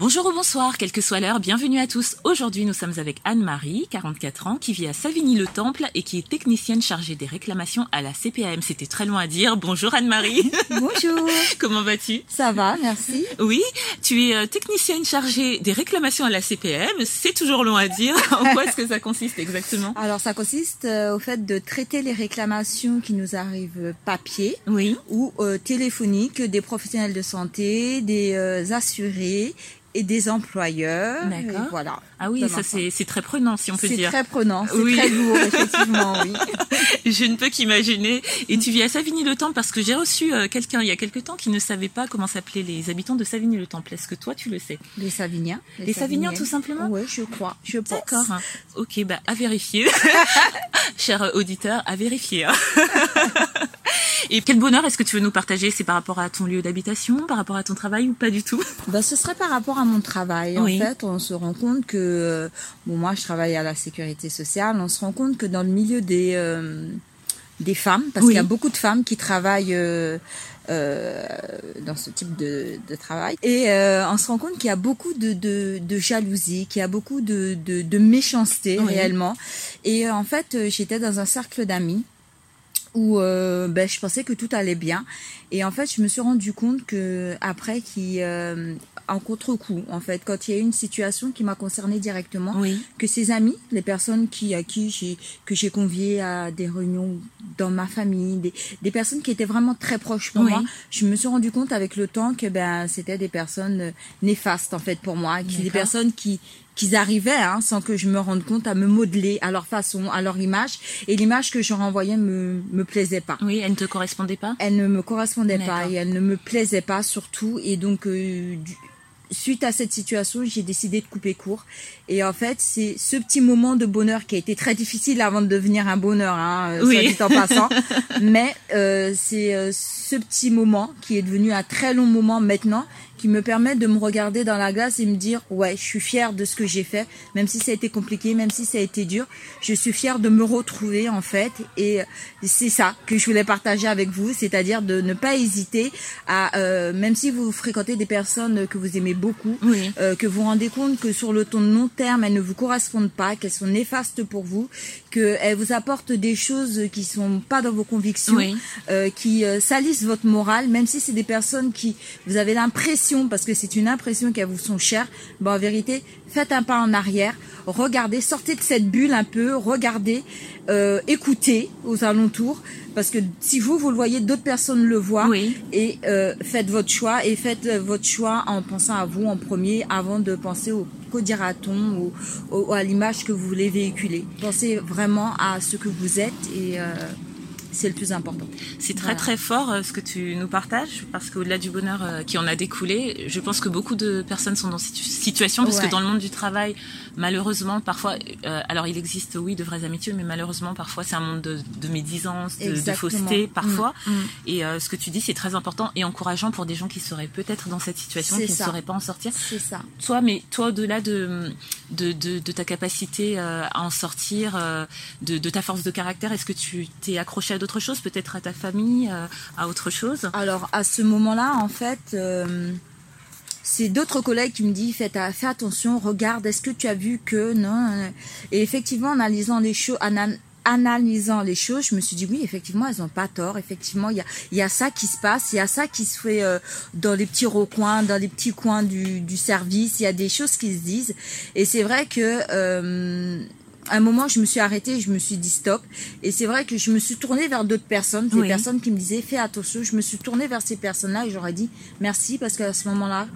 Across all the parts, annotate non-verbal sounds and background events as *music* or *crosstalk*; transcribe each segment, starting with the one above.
Bonjour ou bonsoir, quelle que soit l'heure, bienvenue à tous. Aujourd'hui, nous sommes avec Anne-Marie, 44 ans, qui vit à Savigny-le-Temple et qui est technicienne chargée des réclamations à la CPAM. C'était très loin à dire. Bonjour Anne-Marie. *laughs* Bonjour, *laughs* Comment vas-tu? Ça va, merci. Oui, tu es euh, technicienne chargée des réclamations à la CPAM. C'est toujours long à dire. *laughs* En quoi est-ce que ça consiste exactement? Alors ça consiste euh, au fait de traiter les réclamations qui nous arrivent papier Oui. ou euh, téléphoniques des professionnels de santé, des euh, assurés et des employeurs. D'accord. Voilà. Ah oui, ça c'est c'est très prenant si on peut C'est dire. très prenant, c'est Oui. très lourd, effectivement, oui. *laughs* Je ne peux qu'imaginer. Et tu vis à Savigny-le-Temple parce que j'ai reçu euh, quelqu'un il y a quelque temps qui ne savait pas comment s'appelaient les habitants de Savigny-le-Temple. Est-ce que toi tu le sais? Les Saviniens. Les Savignans, tout simplement? Oui, je crois, je pense. D'accord. Ok, bah à vérifier. *laughs* Cher auditeur, à vérifier. *laughs* Et quel bonheur est-ce que tu veux nous partager C'est par rapport à ton lieu d'habitation, par rapport à ton travail ou pas du tout? Ben, ce serait par rapport à mon travail. Oui. En fait, on se rend compte que, euh, bon, moi, je travaille à la sécurité sociale. On se rend compte que dans le milieu des euh, des femmes, parce Oui. qu'il y a beaucoup de femmes qui travaillent euh, euh, dans ce type de, de travail, et euh, on se rend compte qu'il y a beaucoup de, de, de jalousie, qu'il y a beaucoup de, de, méchanceté Oui. réellement. Et euh, en fait, j'étais dans un cercle d'amis où euh, ben, je pensais que tout allait bien et en fait je me suis rendu compte que après qui euh, en contre-coup en fait quand il y a eu une situation qui m'a concernée directement Oui. que ces amis les personnes qui à qui j'ai que j'ai convié à des réunions dans ma famille des, des personnes qui étaient vraiment très proches pour Oui. moi je me suis rendu compte avec le temps que ben c'était des personnes euh, néfastes en fait pour moi qui des personnes qui qu'ils arrivaient hein, sans que je me rende compte à me modeler à leur façon à leur image et l'image que je renvoyais me me plaisait pas. Oui, elle ne te correspondait pas? Elle ne me correspondait pas et elle ne me plaisait pas surtout et donc euh, du- suite à cette situation j'ai décidé de couper court. Et en fait c'est ce petit moment de bonheur qui a été très difficile avant de devenir un bonheur hein, euh, Oui. soit dit en passant. *laughs* Mais euh, c'est euh, ce petit moment qui est devenu un très long moment maintenant qui me permet de me regarder dans la glace et me dire ouais je suis fière de ce que j'ai fait. Même si ça a été compliqué même si ça a été dur je suis fière de me retrouver en fait. Et c'est ça que je voulais partager avec vous c'est-à-dire de ne pas hésiter à euh, même si vous fréquentez des personnes que vous aimez beaucoup Oui. euh, que vous vous rendez compte que sur le ton long terme elles ne vous correspondent pas qu'elles sont néfastes pour vous qu'elles vous apportent des choses qui sont pas dans vos convictions Oui. euh, qui euh, salissent votre morale, même si c'est des personnes qui vous avez l'impression, parce que c'est une impression qu'elles vous sont chères, ben en vérité, faites un pas en arrière, regardez, sortez de cette bulle un peu, regardez, euh, écoutez aux alentours, parce que si vous, vous le voyez, d'autres personnes le voient, Oui. et euh, faites votre choix, et faites euh, votre choix en pensant à vous en premier, avant de penser au qu'au dira-t-on, ou, ou à l'image que vous voulez véhiculer. Pensez vraiment à ce que vous êtes, et euh, c'est le plus important. C'est très Voilà. très fort euh, ce que tu nous partages parce qu'au-delà du bonheur euh, qui en a découlé, je pense que beaucoup de personnes sont dans cette situation parce que dans le monde du travail, malheureusement, parfois, euh, alors il existe oui de vraies amitiés, mais malheureusement parfois c'est un monde de, de médisance, de, fausseté parfois. Mm, mm. Et euh, ce que tu dis c'est très important et encourageant pour des gens qui seraient peut-être dans cette situation, qui ne sauraient pas en sortir. C'est ça. Toi, mais toi, au-delà de, de, de, ta capacité euh, à en sortir, de, de ta force de caractère, est-ce que tu t'es accroché à d'autres choses, peut-être à ta famille, à autre chose Alors à ce moment-là, en fait, euh, c'est d'autres collègues qui me disent fais, attention, regarde, est-ce que tu as vu que non Et effectivement, en analysant les choses, analysant les choses, je me suis dit oui, effectivement, elles ont pas tort. Effectivement, il y a, y a ça qui se passe, il y a ça qui se fait euh, dans les petits recoins, dans les petits coins du, du service. Il y a des choses qui se disent, et c'est vrai que euh, à un moment, je me suis arrêtée, je me suis dit stop. Et c'est vrai que je me suis tournée vers d'autres personnes, des Oui. personnes qui me disaient fais attention. Je me suis tournée vers ces personnes-là et j'aurais dit merci parce qu'à ce moment-là,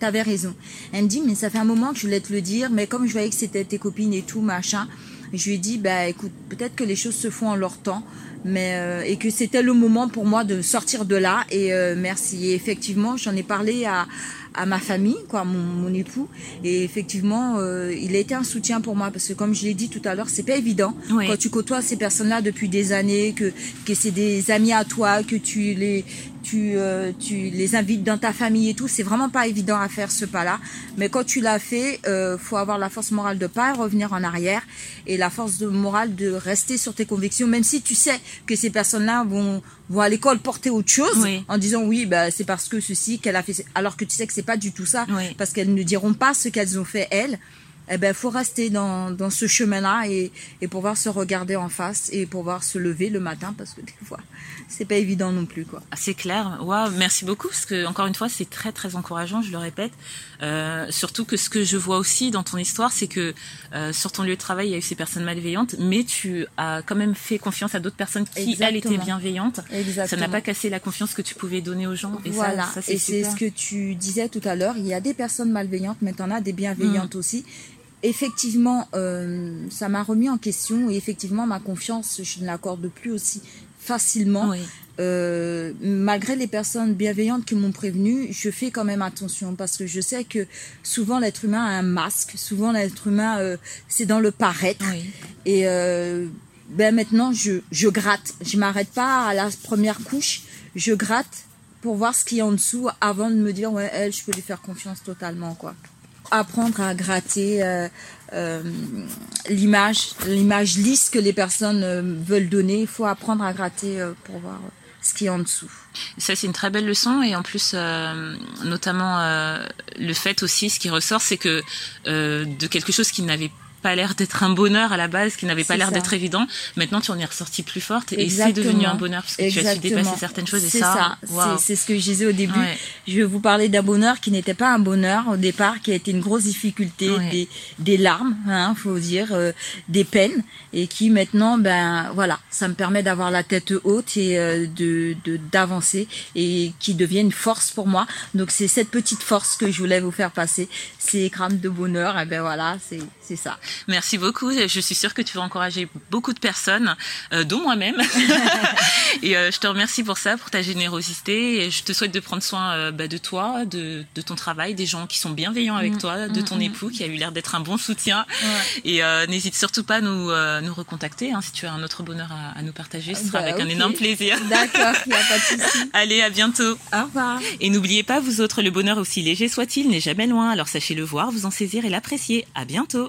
t'avais raison. Elle me dit mais ça fait un moment que je voulais te le dire, mais comme je voyais que c'était tes copines et tout machin, je lui ai dit bah écoute, peut-être que les choses se font en leur temps. mais euh, et que c'était le moment pour moi de sortir de là. Et euh, merci. Et effectivement, j'en ai parlé à à ma famille, quoi, mon, mon époux. Et effectivement, euh, il a été un soutien pour moi parce que, comme je l'ai dit tout à l'heure, c'est pas évident Oui. quand tu côtoies ces personnes-là depuis des années, que que c'est des amis à toi, que tu les tu euh, tu les invites dans ta famille et tout. C'est vraiment pas évident à faire ce pas-là. Mais quand tu l'as fait, euh, faut avoir la force morale de pas revenir en arrière et la force de morale de rester sur tes convictions, même si tu sais que ces personnes-là vont vont à l'école porter autre chose Oui. en disant oui, bah c'est parce que ceci qu'elle a fait, alors que tu sais que c'est pas du tout ça, Oui. parce qu'elles ne diront pas ce qu'elles ont fait elles. Eh ben, faut rester dans, dans ce chemin-là et, et pouvoir se regarder en face et pouvoir se lever le matin parce que *laughs* des fois, c'est pas évident non plus, quoi. C'est clair. Waouh, merci beaucoup parce que encore une fois, c'est très très encourageant. Je le répète. Euh, surtout que ce que je vois aussi dans ton histoire, c'est que euh, sur ton lieu de travail, il y a eu ces personnes malveillantes, mais tu as quand même fait confiance à d'autres personnes qui elles étaient Exactement. bienveillantes. Ça Exactement. n'a pas cassé la confiance que tu pouvais donner aux gens. Et ça- voilà, ça, et c'est ce que tu disais tout à l'heure. Il y a des personnes malveillantes, mais t'en as des Mm. bienveillantes aussi. Effectivement, euh, ça m'a remis en question et effectivement, ma confiance, je ne l'accorde plus aussi facilement. Oui. Euh, malgré les personnes bienveillantes qui m'ont prévenu, je fais quand même attention parce que je sais que souvent l'être humain a un masque, souvent l'être humain euh, c'est dans le paraître Oui. et euh, ben maintenant je, je gratte, je m'arrête pas à la première couche, je gratte pour voir ce qu'il y a en dessous avant de me dire ouais elle je peux lui faire confiance totalement quoi. Apprendre à gratter euh, euh, l'image, l'image lisse que les personnes euh, veulent donner, il faut apprendre à gratter pour voir ce qu'il y a en dessous. Ça, c'est une très belle leçon et en plus, notamment le fait aussi, ce qui ressort, c'est que de quelque chose qui n'avait pas l'air d'être un bonheur à la base, qui n'avait pas l'air d'être évident, maintenant tu en es ressortie plus forte et c'est Exactement. devenu un bonheur parce que tu as su Exactement. dépasser certaines choses C'est ça, ça. waouh. C'est, ce que je disais au début. Ouais. Je vais vous parler d'un bonheur qui n'était pas un bonheur au départ, qui a été une grosse difficulté, Ouais. des, des larmes, hein, faut dire, euh, des peines, et qui maintenant, ben voilà, ça me permet d'avoir la tête haute et euh, de, de d'avancer et qui devient une force pour moi. Donc c'est cette petite force que je voulais vous faire passer, ces grammes de bonheur. Et ben voilà, c'est c'est ça. Merci beaucoup. Je suis sûre que tu vas encourager beaucoup de personnes, euh, dont moi-même. *laughs* *laughs* et euh, je te remercie pour ça, pour ta générosité. Et je te souhaite de prendre soin euh, bah, de toi, de, de ton travail, des gens qui sont bienveillants avec toi, de ton époux qui a eu l'air d'être un bon soutien. Et euh, n'hésite surtout pas à nous, euh, nous recontacter hein, si tu as un autre bonheur à, à nous partager. Ce sera Bah, avec un énorme plaisir. *laughs* D'accord, il n'y a pas de souci. Allez, à bientôt. Au revoir. Et n'oubliez pas, vous autres, le bonheur aussi léger soit-il n'est jamais loin. Alors sachez le voir, vous en saisir et l'apprécier. À bientôt.